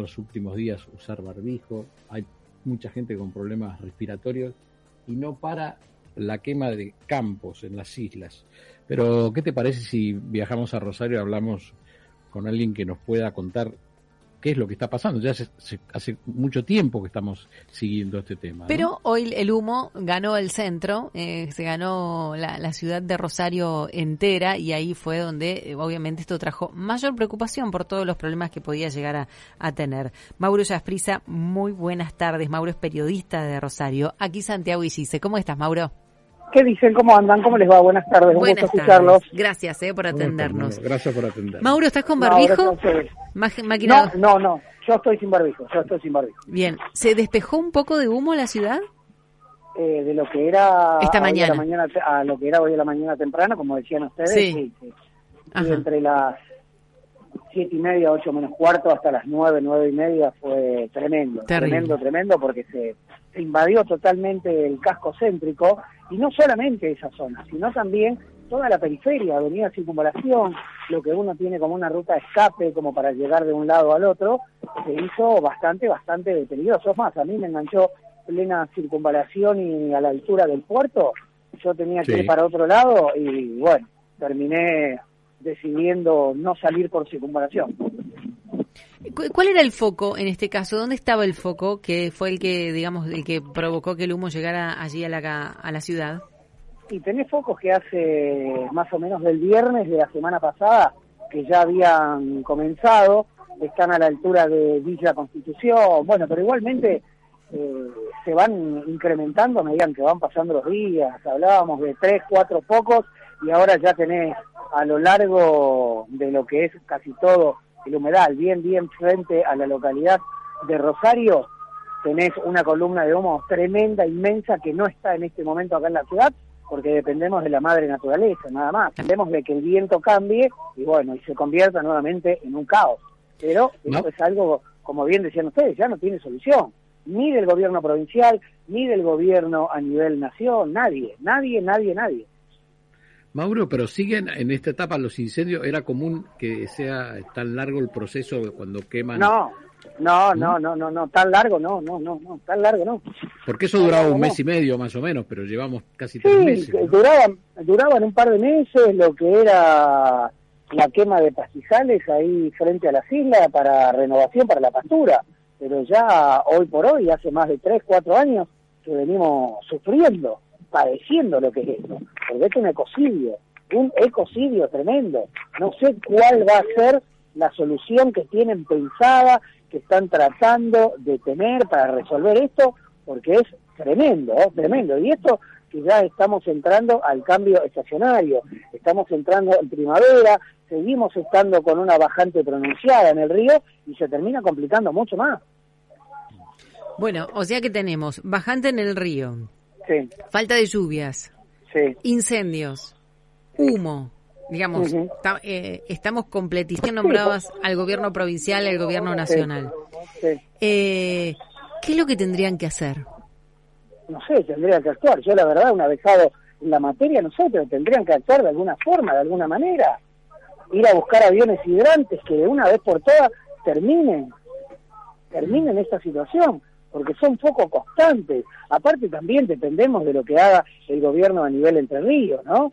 los últimos días usar barbijo, hay mucha gente con problemas respiratorios y no para la quema de campos en las islas. Pero, ¿qué te parece si viajamos a Rosario y hablamos con alguien que nos pueda contar qué es lo que está pasando. Ya hace, mucho tiempo que estamos siguiendo este tema. Pero hoy el humo ganó el centro, eh, se ganó la, ciudad de Rosario entera y ahí fue donde eh, obviamente esto trajo mayor preocupación por todos los problemas que podía llegar a, tener. Mauro Yasprisa, muy buenas tardes. Mauro es periodista de Rosario. Aquí Santiago Isise. ¿Cómo estás, Mauro? ¿Qué dicen? ¿Cómo andan? ¿Cómo les va? Buenas tardes. Un gusto escucharlos. Gracias eh, por atendernos. Gracias por atender. Mauro, ¿estás con barbijo? No, no, no, Yo estoy sin barbijo. Yo estoy sin barbijo. Bien. ¿Se despejó un poco de humo la ciudad? Eh, de lo que era esta mañana. a lo que era hoy de la mañana temprana, como decían ustedes, sí. Y entre las siete y media, ocho menos cuarto, hasta las nueve, nueve y media fue tremendo, tremendo, tremendo, porque se, se invadió totalmente el casco céntrico y no solamente esa zona, sino también toda la periferia, avenida circunvalación, lo que uno tiene como una ruta de escape, como para llegar de un lado al otro, se hizo bastante, bastante peligroso. Es más, a mí me enganchó plena circunvalación y a la altura del puerto, yo tenía que ir para otro lado y bueno, terminé decidiendo no salir por circunvalación. ¿Cuál era el foco en este caso? ¿Dónde estaba el foco que fue el que, digamos, el que provocó que el humo llegara allí a la, a la ciudad? Y tenés focos que hace más o menos del viernes de la semana pasada, que ya habían comenzado, están a la altura de Villa Constitución, bueno, pero igualmente eh, se van incrementando a medida que van pasando los días, hablábamos de tres, cuatro focos y ahora ya tenés a lo largo de lo que es casi todo el humedal, bien, bien frente a la localidad de Rosario, tenés una columna de humo tremenda, inmensa, que no está en este momento acá en la ciudad, porque dependemos de la madre naturaleza, nada más. Dependemos de que el viento cambie y bueno, y se convierta nuevamente en un caos. Pero eso es algo, como bien decían ustedes, ya no tiene solución. Ni del gobierno provincial, ni del gobierno a nivel nación, nadie, nadie, nadie, nadie. Mauro, pero siguen en esta etapa los incendios. ¿Era común que sea tan largo el proceso cuando queman? No, no, no, no, no, no, tan largo no, no, no, no, tan largo no. Porque eso duraba un mes y medio más o menos, pero llevamos casi tres meses. Sí, duraban, duraban un par de meses lo que era la quema de pastizales ahí frente a las islas para renovación, para la pastura. Pero ya hoy por hoy, hace más de tres, cuatro años que venimos sufriendo padeciendo lo que es esto, porque es un ecocidio, un ecocidio tremendo. No sé cuál va a ser la solución que tienen pensada, que están tratando de tener para resolver esto, porque es tremendo, tremendo. Y esto que ya estamos entrando al cambio estacionario, estamos entrando en primavera, seguimos estando con una bajante pronunciada en el río y se termina complicando mucho más. Bueno, o sea que tenemos bajante en el río, Falta de lluvias. Incendios. Humo. Digamos, eh, estamos completizando nombrabas al gobierno provincial y al gobierno nacional. Eh, ¿Qué es lo que tendrían que hacer? No sé, tendrían que actuar. Yo la verdad, una vez en la materia, no sé, pero tendrían que actuar de alguna forma, de alguna manera. Ir a buscar aviones hidrantes que de una vez por todas terminen, terminen esta situación porque son poco constantes. Aparte también dependemos de lo que haga el gobierno a nivel Entre Ríos, ¿no?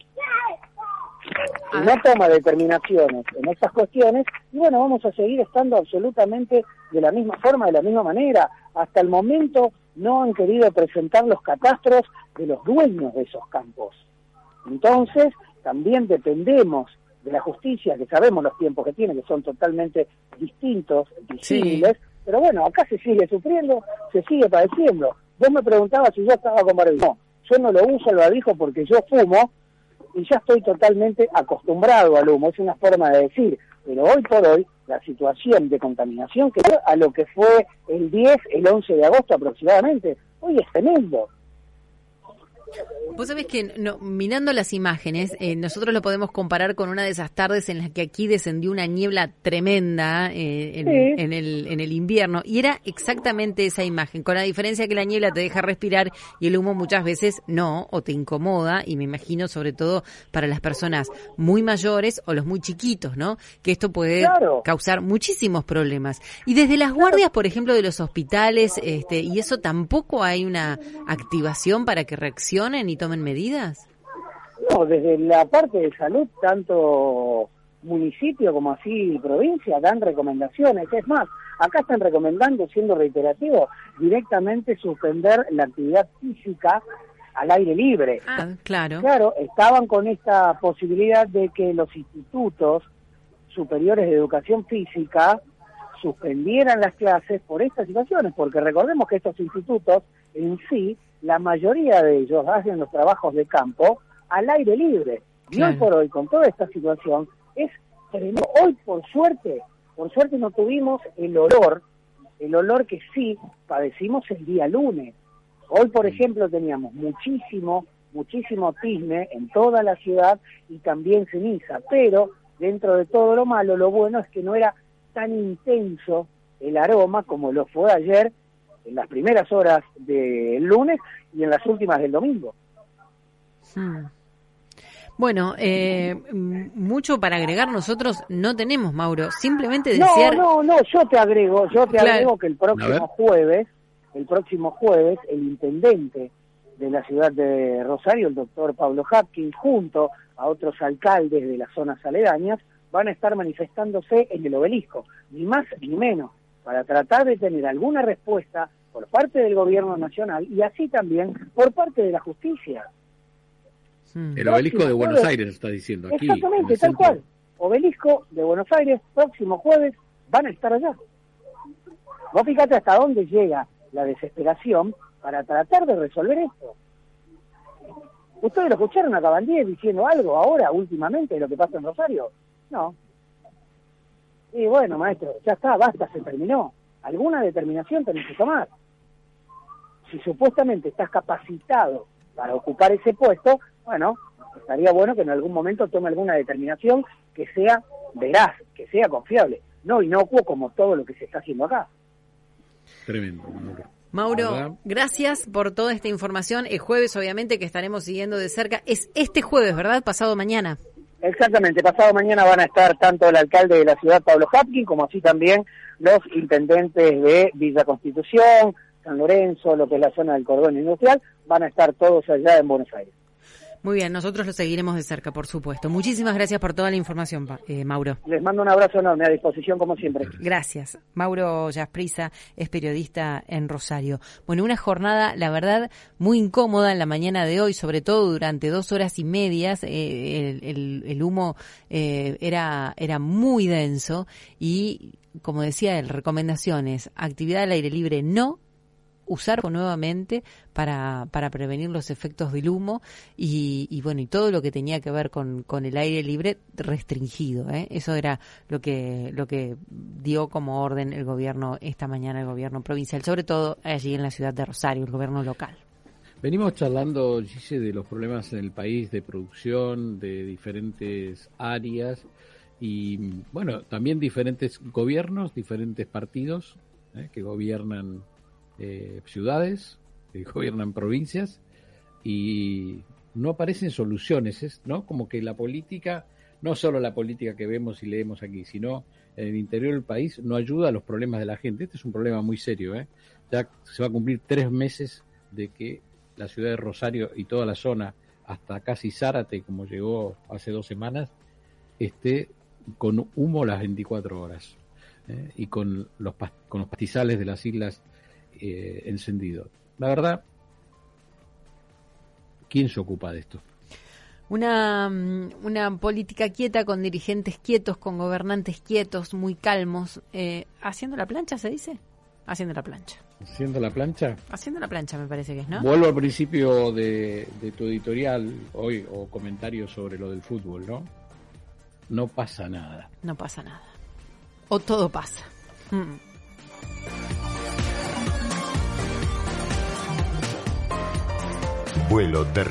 Si no toma determinaciones en estas cuestiones, y bueno, vamos a seguir estando absolutamente de la misma forma, de la misma manera. Hasta el momento no han querido presentar los catastros de los dueños de esos campos. Entonces, también dependemos de la justicia, que sabemos los tiempos que tiene, que son totalmente distintos, difíciles, pero bueno, acá se sigue sufriendo, se sigue padeciendo. Vos me preguntabas si yo estaba con barbijo. No, yo no lo uso el barbijo porque yo fumo y ya estoy totalmente acostumbrado al humo. Es una forma de decir. Pero hoy por hoy, la situación de contaminación que a lo que fue el 10, el 11 de agosto aproximadamente, hoy es tremendo. Vos sabés que no, mirando las imágenes, eh, nosotros lo podemos comparar con una de esas tardes en las que aquí descendió una niebla tremenda eh, en, el, en el invierno y era exactamente esa imagen, con la diferencia que la niebla te deja respirar y el humo muchas veces no, o te incomoda y me imagino sobre todo para las personas muy mayores o los muy chiquitos, ¿no? Que esto puede causar muchísimos problemas. Y desde las guardias, por ejemplo, de los hospitales, este, y eso tampoco hay una activación para que y tomen medidas? No, desde la parte de salud, tanto municipio como así provincia dan recomendaciones. Es más, acá están recomendando, siendo reiterativo, directamente suspender la actividad física al aire libre. Ah, claro. Claro, estaban con esta posibilidad de que los institutos superiores de educación física suspendieran las clases por estas situaciones, porque recordemos que estos institutos en sí la mayoría de ellos hacen los trabajos de campo al aire libre. Y hoy por hoy, con toda esta situación, es tremendo. Hoy, por suerte, por suerte no tuvimos el olor, el olor que sí padecimos el día lunes. Hoy, por ejemplo, teníamos muchísimo, muchísimo tisne en toda la ciudad y también ceniza, pero dentro de todo lo malo, lo bueno es que no era tan intenso el aroma como lo fue ayer en las primeras horas del lunes y en las últimas del domingo. Hmm. Bueno, eh, mucho para agregar nosotros no tenemos, Mauro. Simplemente desear... No, no, no, yo te agrego, yo te agrego que el próximo jueves, el próximo jueves, el intendente de la ciudad de Rosario, el doctor Pablo Hapkins, junto a otros alcaldes de las zonas aledañas, van a estar manifestándose en el obelisco, ni más ni menos para tratar de tener alguna respuesta por parte del gobierno nacional y así también por parte de la justicia. Hmm. El obelisco de Buenos Aires está diciendo aquí. Exactamente, tal cual. Obelisco de Buenos Aires, próximo jueves, van a estar allá. Vos fíjate hasta dónde llega la desesperación para tratar de resolver esto. ¿Ustedes lo escucharon a Cabandier diciendo algo ahora, últimamente, de lo que pasa en Rosario? No. Y bueno, maestro, ya está, basta, se terminó. Alguna determinación tenés que tomar. Si supuestamente estás capacitado para ocupar ese puesto, bueno, estaría bueno que en algún momento tome alguna determinación que sea veraz, que sea confiable, no inocuo como todo lo que se está haciendo acá. Tremendo. Mauro, gracias por toda esta información. El jueves, obviamente, que estaremos siguiendo de cerca. Es este jueves, ¿verdad? Pasado mañana. Exactamente, pasado mañana van a estar tanto el alcalde de la ciudad, Pablo Hapkin, como así también los intendentes de Villa Constitución, San Lorenzo, lo que es la zona del cordón industrial, van a estar todos allá en Buenos Aires. Muy bien, nosotros lo seguiremos de cerca, por supuesto. Muchísimas gracias por toda la información, eh, Mauro. Les mando un abrazo enorme, a disposición como siempre. Gracias. Mauro Yasprisa es periodista en Rosario. Bueno, una jornada, la verdad, muy incómoda en la mañana de hoy, sobre todo durante dos horas y medias. Eh, el, humo eh, era, era muy denso y, como decía él, recomendaciones, actividad al aire libre no, usar nuevamente para, para prevenir los efectos del humo y, y, bueno y todo lo que tenía que ver con, con el aire libre restringido ¿eh? eso era lo que lo que dio como orden el gobierno esta mañana el gobierno provincial sobre todo allí en la ciudad de Rosario el gobierno local Venimos charlando, Gise, de los problemas en el país de producción, de diferentes áreas y, bueno, también diferentes gobiernos, diferentes partidos ¿eh? que gobiernan eh, ciudades, que gobiernan provincias y no aparecen soluciones, ¿no? Como que la política, no solo la política que vemos y leemos aquí, sino en el interior del país, no ayuda a los problemas de la gente. Este es un problema muy serio, ¿eh? Ya se va a cumplir tres meses de que la ciudad de Rosario y toda la zona, hasta casi Zárate, como llegó hace dos semanas, esté con humo las 24 horas. ¿eh? Y con los, con los pastizales de las islas eh, encendido. La verdad, ¿quién se ocupa de esto? Una, mm, una política quieta con dirigentes quietos, con gobernantes quietos, muy calmos. Eh, ¿Haciendo la plancha se dice? Haciendo la plancha. ¿Haciendo la plancha? Haciendo la plancha me parece que es, ¿no? Vuelvo al principio de, tu editorial hoy o comentario sobre lo del fútbol, ¿no? No pasa nada. No pasa nada. O todo pasa. Mm. Vuelo de